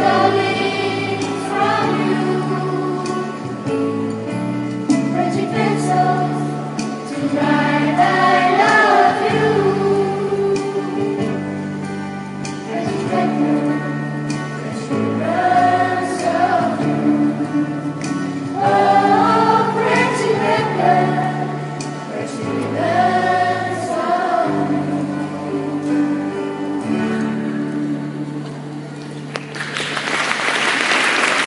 Jerusalem.